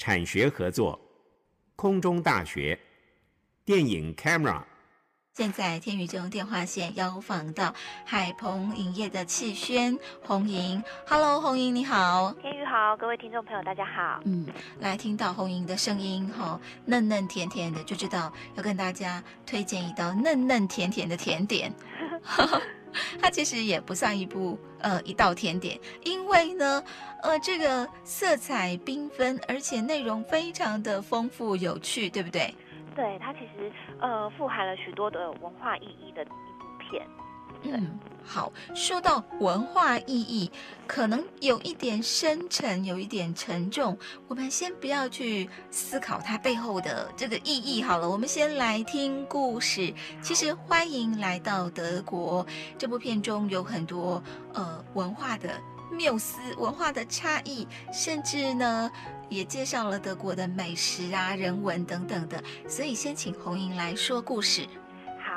产学合作，空中大学，电影 Camera。现在天宇就用电话线邀访到海鹏影业的气轩红莹。Hello，红莹你好。天宇好，各位听众朋友大家好。嗯，来听到红莹的声音哈，嫩嫩甜甜的，就知道要跟大家推荐一道嫩嫩甜甜的甜点。它其实也不算一部呃一道甜点，因为呢，呃，这个色彩缤纷，而且内容非常的丰富有趣，对不对？对，它其实呃富含了许多的文化意义的一部片。嗯，好，说到文化意义，可能有一点深沉，有一点沉重。我们先不要去思考它背后的这个意义好了，我们先来听故事。其实欢迎来到德国，这部片中有很多呃文化的缪斯、文化的差异，甚至呢也介绍了德国的美食啊、人文等等的。所以先请红莹来说故事。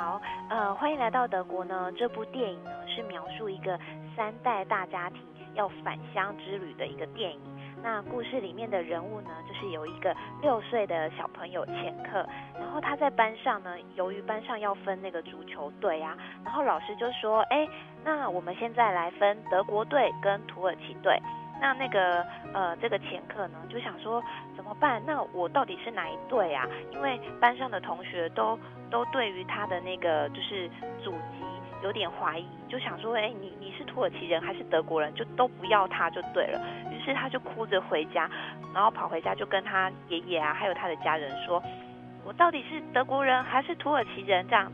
好，呃，欢迎来到德国呢。这部电影呢是描述一个三代大家庭要返乡之旅的一个电影。那故事里面的人物呢，就是有一个六岁的小朋友钱克，然后他在班上呢，由于班上要分那个足球队啊，然后老师就说，哎，那我们现在来分德国队跟土耳其队。那那个呃，这个前客呢就想说怎么办？那我到底是哪一队啊？因为班上的同学都。都对于他的那个就是祖籍有点怀疑，就想说，哎，你你是土耳其人还是德国人？就都不要他就对了。于是他就哭着回家，然后跑回家就跟他爷爷啊，还有他的家人说，我到底是德国人还是土耳其人这样。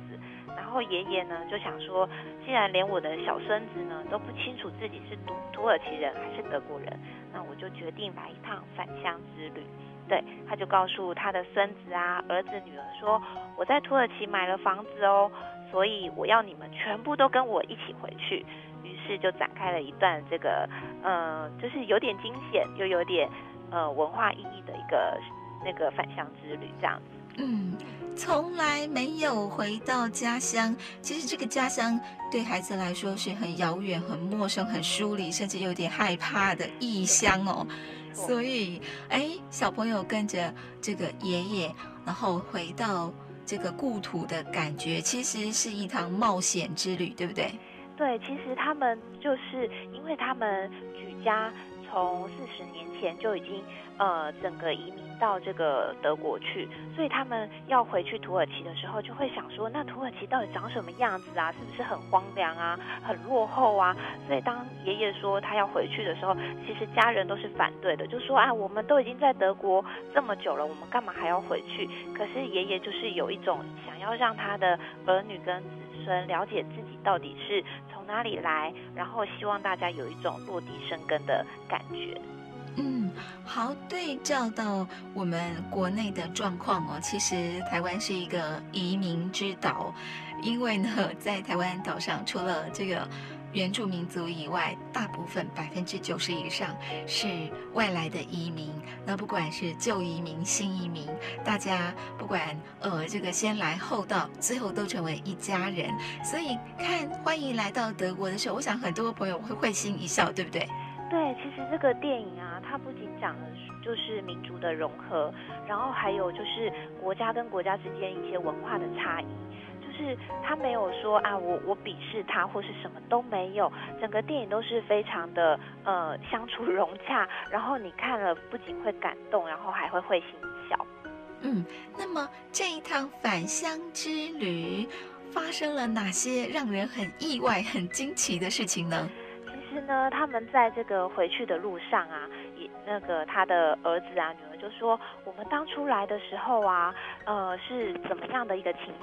然后爷爷呢就想说，既然连我的小孙子呢都不清楚自己是土土耳其人还是德国人，那我就决定来一趟返乡之旅。对，他就告诉他的孙子啊、儿子、女儿说：“我在土耳其买了房子哦，所以我要你们全部都跟我一起回去。”于是就展开了一段这个，呃，就是有点惊险又有点呃文化意义的一个那个返乡之旅，这样子。嗯，从来没有回到家乡，其实这个家乡对孩子来说是很遥远、很陌生、很疏离，甚至有点害怕的异乡哦。所以，哎，小朋友跟着这个爷爷，然后回到这个故土的感觉，其实是一趟冒险之旅，对不对？对，其实他们就是因为他们举家从四十年前就已经呃整个移民。到这个德国去，所以他们要回去土耳其的时候，就会想说，那土耳其到底长什么样子啊？是不是很荒凉啊？很落后啊？所以当爷爷说他要回去的时候，其实家人都是反对的，就说啊，我们都已经在德国这么久了，我们干嘛还要回去？可是爷爷就是有一种想要让他的儿女跟子孙了解自己到底是哪里来，然后希望大家有一种落地生根的感觉。嗯，好，对照到我们国内的状况哦，其实台湾是一个移民之岛，因为呢，在台湾岛上，除了这个原住民族以外，大部分百分之九十以上是外来的移民。那不管是旧移民、新移民，大家不管呃这个先来后到，最后都成为一家人。所以看欢迎来到德国的时候，我想很多朋友会会心一笑，对不对？对，其实这个电影啊，它不仅讲的就是民族的融合，然后还有就是国家跟国家之间一些文化的差异，就是他没有说啊，我我鄙视他或是什么都没有，整个电影都是非常的呃相处融洽，然后你看了不仅会感动，然后还会会心一笑。嗯，那么这一趟返乡之旅发生了哪些让人很意外、很惊奇的事情呢？其实呢，他们在这个回去的路上啊，也那个他的儿子啊、女儿就说，我们当初来的时候啊，呃，是怎么样的一个情形？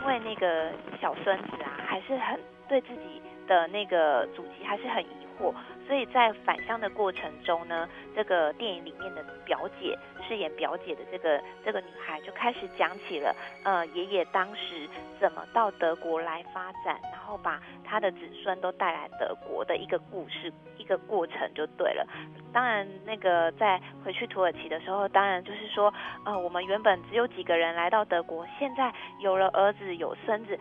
因为那个小孙子啊，还是很对自己的那个祖籍还是很疑所以在返乡的过程中呢，这个电影里面的表姐饰演表姐的这个这个女孩就开始讲起了，呃，爷爷当时怎么到德国来发展，然后把他的子孙都带来德国的一个故事，一个过程就对了。当然，那个在回去土耳其的时候，当然就是说，呃，我们原本只有几个人来到德国，现在有了儿子，有孙子。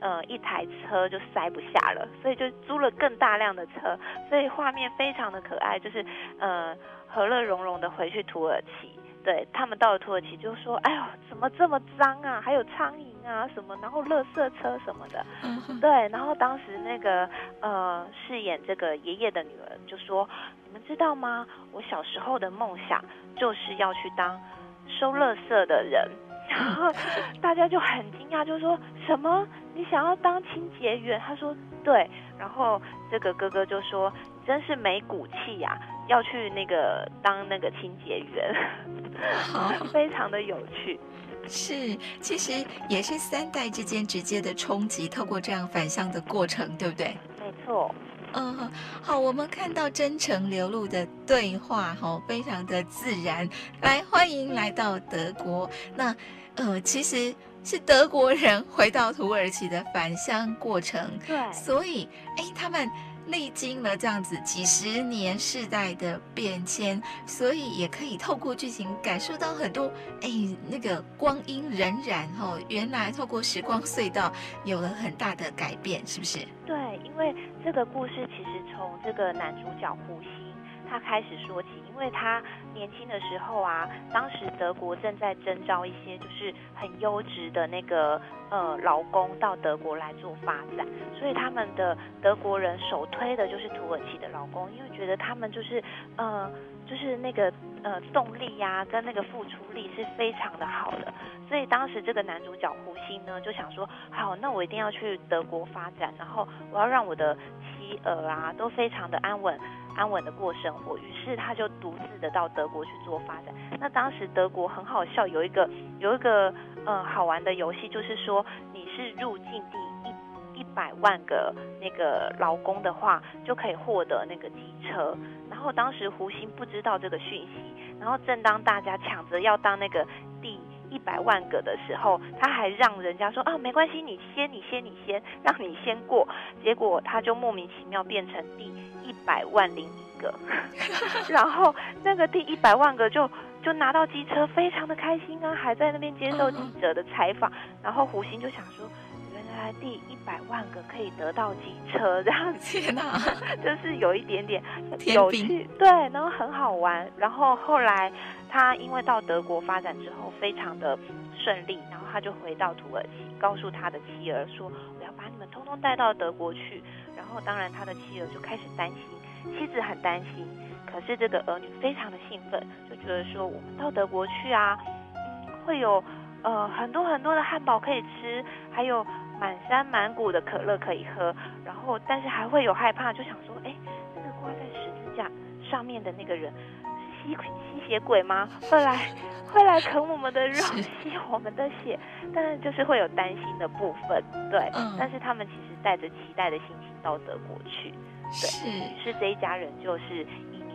呃，一台车就塞不下了，所以就租了更大量的车，所以画面非常的可爱，就是呃和乐融融的回去土耳其，对他们到了土耳其就说：“哎呦，怎么这么脏啊？还有苍蝇啊什么，然后垃圾车什么的。”对，然后当时那个呃饰演这个爷爷的女儿就说：“你们知道吗？我小时候的梦想就是要去当收垃圾的人。”然后大家就很惊讶，就说什么？你想要当清洁员？他说：“对。”然后这个哥哥就说：“你真是没骨气呀！”要去那个当那个清洁员，好，非常的有趣。是，其实也是三代之间直接的冲击，透过这样反向的过程，对不对？没错。嗯，好，我们看到真诚流露的对话，哈，非常的自然。来，欢迎来到德国。那，呃，其实是德国人回到土耳其的返乡过程。对。所以，哎，他们。历经了这样子几十年世代的变迁，所以也可以透过剧情感受到很多哎，那个光阴荏苒哦，原来透过时光隧道有了很大的改变，是不是？对，因为这个故事其实从这个男主角胡鑫他开始说起，因为他年轻的时候啊，当时德国正在征召一些就是很优质的那个呃劳工到德国来做发展，所以他们的德国人首推的就是土耳其的劳工，因为觉得他们就是呃就是那个呃动力呀、跟那个付出力是非常的好的，所以当时这个男主角胡星呢就想说，好，那我一定要去德国发展，然后我要让我的妻儿啊都非常的安稳。安稳的过生活，于是他就独自的到德国去做发展。那当时德国很好笑，有一个有一个嗯好玩的游戏，就是说你是入境第一一百万个那个劳工的话，就可以获得那个机车。然后当时胡星不知道这个讯息，然后正当大家抢着要当那个第一百万个的时候，他还让人家说啊没关系，你先你先你先，让你先过。结果他就莫名其妙变成第一百万零一个，然后那个第一百万个就就拿到机车，非常的开心啊，还在那边接受记者的采访。然后胡鑫就想说，原来第一百万个可以得到机车，这样子，天哪，就是有一点点 有趣，对，然后很好玩。然后后来他因为到德国发展之后非常的顺利，然后他就回到土耳其，告诉他的妻儿说，我要把你们通通带到德国去。然后，当然，他的妻儿就开始担心，妻子很担心。可是这个儿女非常的兴奋，就觉得说，我们到德国去啊，嗯，会有呃很多很多的汉堡可以吃，还有满山满谷的可乐可以喝。然后，但是还会有害怕，就想说，哎，那个挂在十字架上面的那个人是吸吸血鬼吗？会来会来啃我们的肉，吸我们的血？但是就是会有担心的部分，对。嗯。但是他们其实带着期待的心情。到德国去，对，是，于是这一家人就是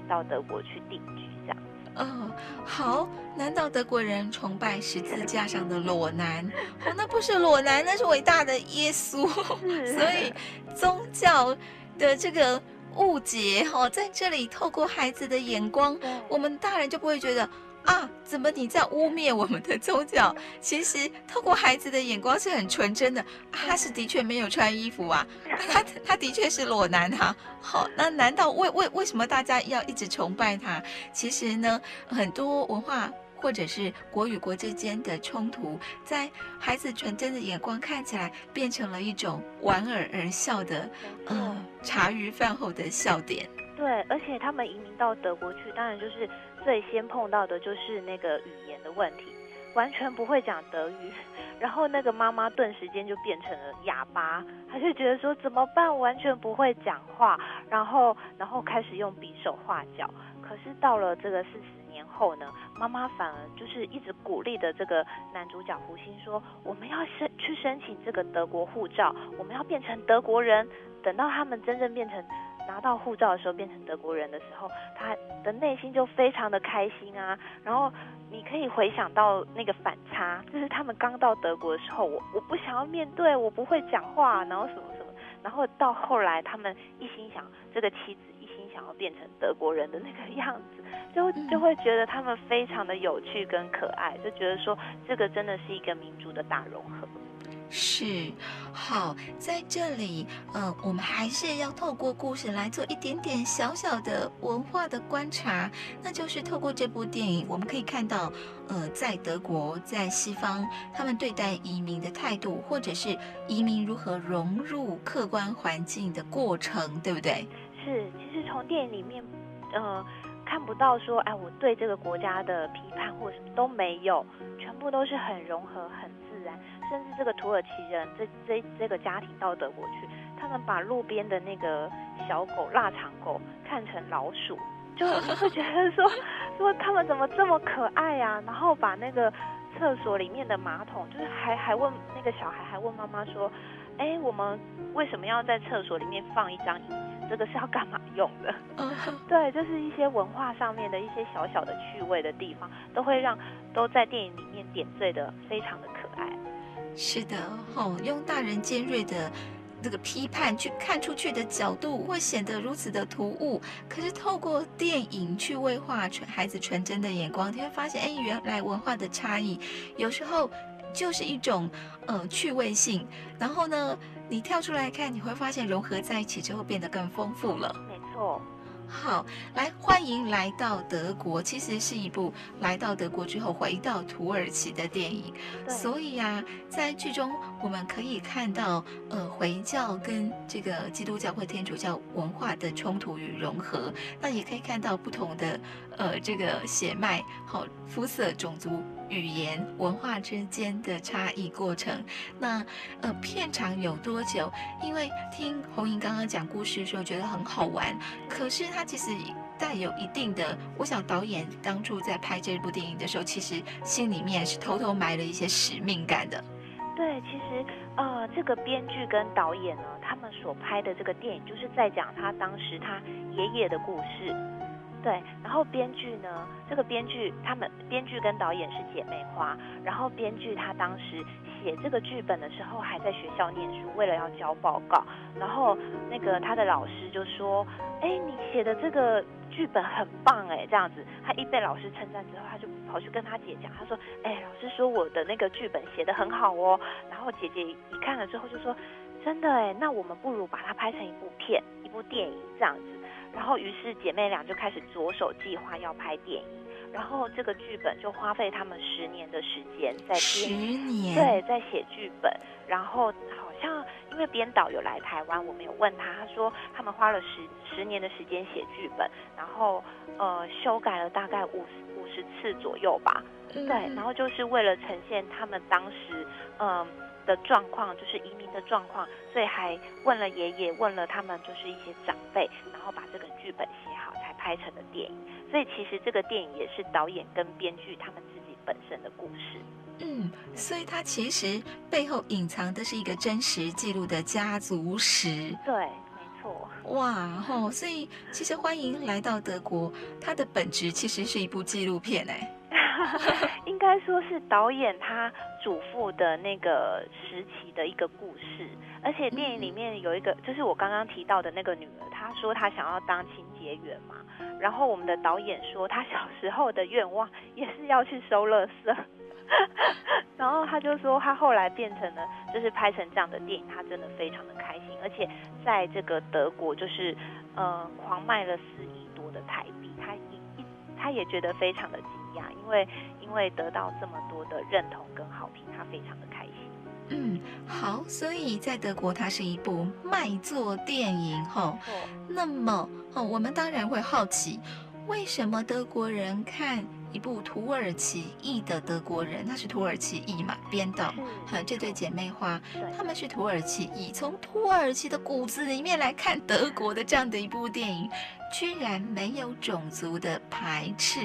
到德国去定居，这样。嗯，好，难道德国人崇拜十字架上的裸男？哦，那不是裸男，那是伟大的耶稣。所以宗教的这个误解，哦，在这里透过孩子的眼光，我们大人就不会觉得。啊，怎么你在污蔑我们的宗教？其实透过孩子的眼光是很纯真的，啊、他是的确没有穿衣服啊，他他的确是裸男哈、啊。好，那难道为为为什么大家要一直崇拜他？其实呢，很多文化或者是国与国之间的冲突，在孩子纯真的眼光看起来，变成了一种莞尔而笑的，呃，茶余饭后的笑点。对，而且他们移民到德国去，当然就是。最先碰到的就是那个语言的问题，完全不会讲德语，然后那个妈妈顿时间就变成了哑巴，她就觉得说怎么办，完全不会讲话，然后然后开始用比手画脚。可是到了这个四十年后呢，妈妈反而就是一直鼓励的这个男主角胡星说，我们要申去申请这个德国护照，我们要变成德国人，等到他们真正变成。拿到护照的时候，变成德国人的时候，他的内心就非常的开心啊。然后你可以回想到那个反差，就是他们刚到德国的时候，我我不想要面对，我不会讲话，然后什么什么。然后到后来，他们一心想这个妻子想要变成德国人的那个样子，就就会觉得他们非常的有趣跟可爱，就觉得说这个真的是一个民族的大融合。是，好，在这里，呃，我们还是要透过故事来做一点点小小的文化的观察，那就是透过这部电影，我们可以看到，呃，在德国，在西方，他们对待移民的态度，或者是移民如何融入客观环境的过程，对不对？是，其实从电影里面，呃，看不到说，哎，我对这个国家的批判或什么都没有，全部都是很融合，很自然。甚至这个土耳其人，这这这个家庭到德国去，他们把路边的那个小狗腊肠狗看成老鼠，就会觉得说 说他们怎么这么可爱呀、啊？然后把那个厕所里面的马桶，就是还还问那个小孩还问妈妈说，哎，我们为什么要在厕所里面放一张椅子？这个是要干嘛用的？对，就是一些文化上面的一些小小的趣味的地方，都会让都在电影里面点缀的非常的可爱。是的，哦，用大人尖锐的这个批判去看出去的角度，会显得如此的突兀。可是透过电影去味化纯孩子纯真的眼光，你会发现，哎，原来文化的差异有时候就是一种呃趣味性。然后呢，你跳出来看，你会发现融合在一起之后变得更丰富了。没错。好，来欢迎来到德国，其实是一部来到德国之后回到土耳其的电影。所以呀、啊，在剧中我们可以看到，呃，回教跟这个基督教或天主教文化的冲突与融合，那也可以看到不同的，呃，这个血脉、好肤色、种族。语言文化之间的差异过程，那呃片长有多久？因为听红莹刚刚讲故事的时候觉得很好玩，可是它其实带有一定的，我想导演当初在拍这部电影的时候，其实心里面是偷偷埋了一些使命感的。对，其实呃这个编剧跟导演呢，他们所拍的这个电影，就是在讲他当时他爷爷的故事。对，然后编剧呢，这个编剧他们编剧跟导演是姐妹花，然后编剧他当时写这个剧本的时候还在学校念书，为了要交报告，然后那个他的老师就说：“哎，你写的这个剧本很棒哎，这样子。”他一被老师称赞之后，他就跑去跟他姐讲，他说：“哎，老师说我的那个剧本写得很好哦。”然后姐姐一看了之后就说：“真的哎，那我们不如把它拍成一部片，一部电影这样子。”然后，于是姐妹俩就开始着手计划要拍电影。然后这个剧本就花费他们十年的时间在编，十年，对，在写剧本。然后好像因为编导有来台湾，我们有问他，他说他们花了十十年的时间写剧本，然后呃修改了大概五十五十次左右吧。对，然后就是为了呈现他们当时嗯。呃的状况就是移民的状况，所以还问了爷爷，问了他们就是一些长辈，然后把这个剧本写好，才拍成的电影。所以其实这个电影也是导演跟编剧他们自己本身的故事。嗯，所以它其实背后隐藏的是一个真实记录的家族史。对，没错。哇吼！所以其实欢迎来到德国，它的本质其实是一部纪录片哎。应该说是导演他祖父的那个时期的一个故事，而且电影里面有一个，就是我刚刚提到的那个女儿，她说她想要当清洁员嘛，然后我们的导演说他小时候的愿望也是要去收垃圾，然后他就说他后来变成了，就是拍成这样的电影，他真的非常的开心，而且在这个德国就是呃狂卖了四亿多的台币，他一一他也觉得非常的因为。因为得到这么多的认同跟好评，他非常的开心。嗯，好，所以在德国，它是一部卖座电影吼。那么，哦，我们当然会好奇，为什么德国人看一部土耳其裔的德国人，他是土耳其裔嘛？编导哈，这对姐妹花，他们是土耳其裔，从土耳其的骨子里面来看德国的这样的一部电影。居然没有种族的排斥，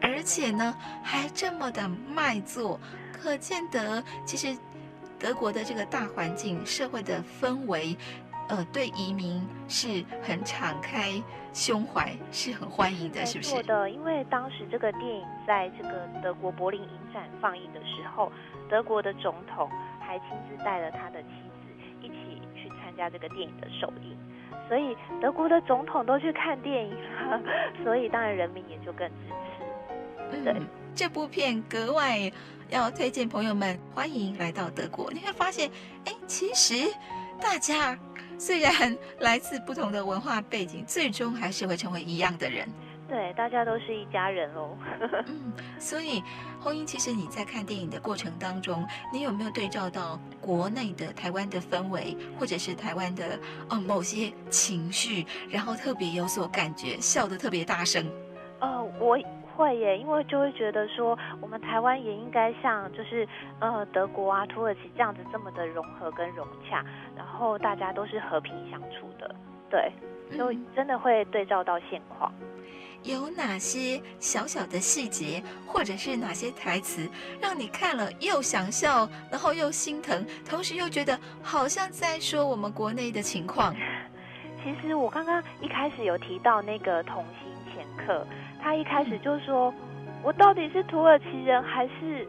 而且呢还这么的卖座，可见得其实德国的这个大环境、社会的氛围，呃，对移民是很敞开胸怀，是很欢迎的，是不是？是的，因为当时这个电影在这个德国柏林影展放映的时候，德国的总统还亲自带了他的妻子一起去参加这个电影的首映。所以德国的总统都去看电影了，所以当然人民也就更支持。对，这部片格外要推荐朋友们，欢迎来到德国。你会发现，哎，其实大家虽然来自不同的文化背景，最终还是会成为一样的人。对，大家都是一家人喽。嗯，所以红英，其实你在看电影的过程当中，你有没有对照到国内的台湾的氛围，或者是台湾的哦某些情绪，然后特别有所感觉，笑得特别大声？呃，我会耶，因为就会觉得说，我们台湾也应该像就是呃德国啊、土耳其这样子这么的融合跟融洽，然后大家都是和平相处的，对，就真的会对照到现况。有哪些小小的细节，或者是哪些台词，让你看了又想笑，然后又心疼，同时又觉得好像在说我们国内的情况？其实我刚刚一开始有提到那个童心前客，他一开始就说：“我到底是土耳其人还是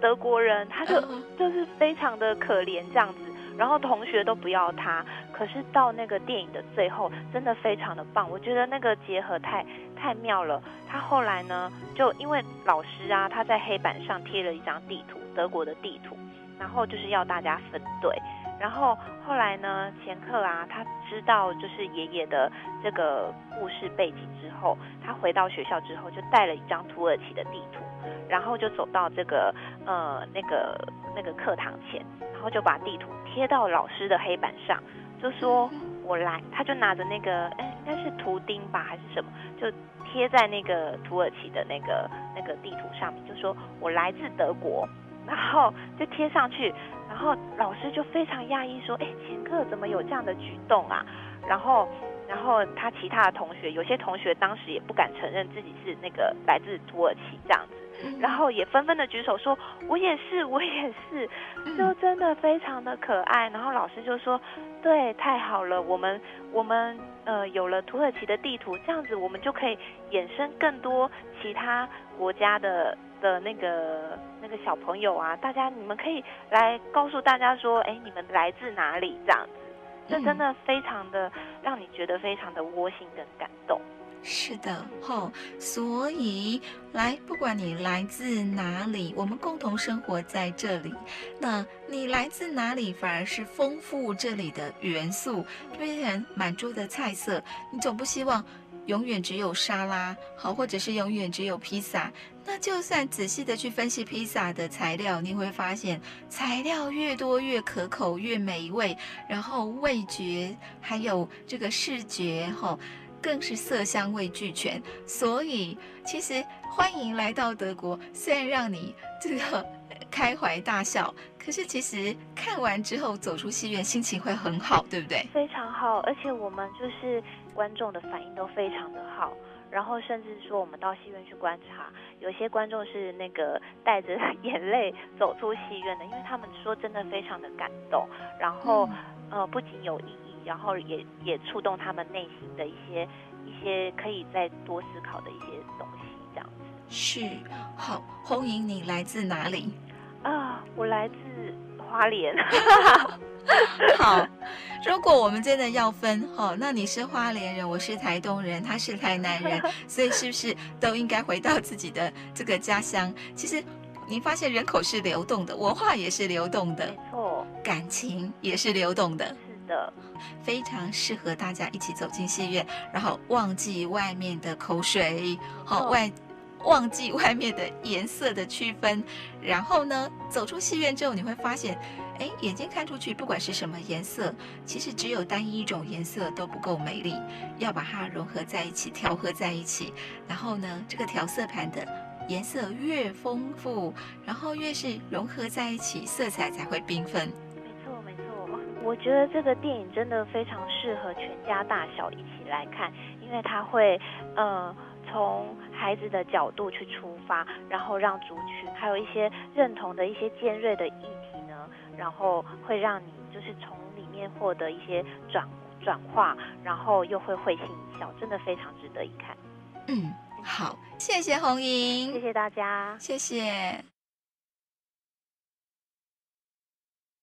德国人？”他就就是非常的可怜这样子。然后同学都不要他，可是到那个电影的最后，真的非常的棒。我觉得那个结合太太妙了。他后来呢，就因为老师啊，他在黑板上贴了一张地图，德国的地图，然后就是要大家分队。然后后来呢，前客啊，他知道就是爷爷的这个故事背景之后，他回到学校之后，就带了一张土耳其的地图，然后就走到这个呃那个那个课堂前，然后就把地图贴到老师的黑板上，就说我来，他就拿着那个哎应该是图钉吧还是什么，就贴在那个土耳其的那个那个地图上面，就说我来自德国，然后就贴上去。然后老师就非常讶异，说：“哎，前客怎么有这样的举动啊？”然后，然后他其他的同学，有些同学当时也不敢承认自己是那个来自土耳其这样子，然后也纷纷的举手说：“我也是，我也是。”就真的非常的可爱。然后老师就说：“对，太好了，我们我们呃有了土耳其的地图，这样子我们就可以衍生更多其他国家的。”的那个那个小朋友啊，大家你们可以来告诉大家说，哎，你们来自哪里？这样子，这真的非常的让你觉得非常的窝心跟感动。是的，吼、哦，所以来，不管你来自哪里，我们共同生活在这里。那你来自哪里，反而是丰富这里的元素，变成满桌的菜色。你总不希望。永远只有沙拉，好，或者是永远只有披萨。那就算仔细的去分析披萨的材料，你会发现材料越多越可口，越美味。然后味觉还有这个视觉，哈，更是色香味俱全。所以其实欢迎来到德国，虽然让你这个开怀大笑，可是其实看完之后走出戏院，心情会很好，对不对？非常好，而且我们就是。观众的反应都非常的好，然后甚至说我们到戏院去观察，有些观众是那个带着 眼泪走出戏院的，因为他们说真的非常的感动，然后、嗯、呃不仅有意义，然后也也触动他们内心的一些一些可以再多思考的一些东西，这样子。是，好，红莹，你来自哪里？啊，我来自花莲。好，如果我们真的要分，哦，那你是花莲人，我是台东人，他是台南人，所以是不是都应该回到自己的这个家乡？其实你发现人口是流动的，文化也是流动的，没错，感情也是流动的，是的，非常适合大家一起走进戏院，然后忘记外面的口水，好、哦、外。忘记外面的颜色的区分，然后呢，走出戏院之后，你会发现，哎，眼睛看出去，不管是什么颜色，其实只有单一一种颜色都不够美丽，要把它融合在一起，调和在一起。然后呢，这个调色盘的颜色越丰富，然后越是融合在一起，色彩才会缤纷。没错，没错。我觉得这个电影真的非常适合全家大小一起来看，因为它会，呃。从孩子的角度去出发，然后让族群还有一些认同的一些尖锐的议题呢，然后会让你就是从里面获得一些转转化，然后又会会心一笑，真的非常值得一看。嗯，好，谢谢红莹，谢谢大家，谢谢。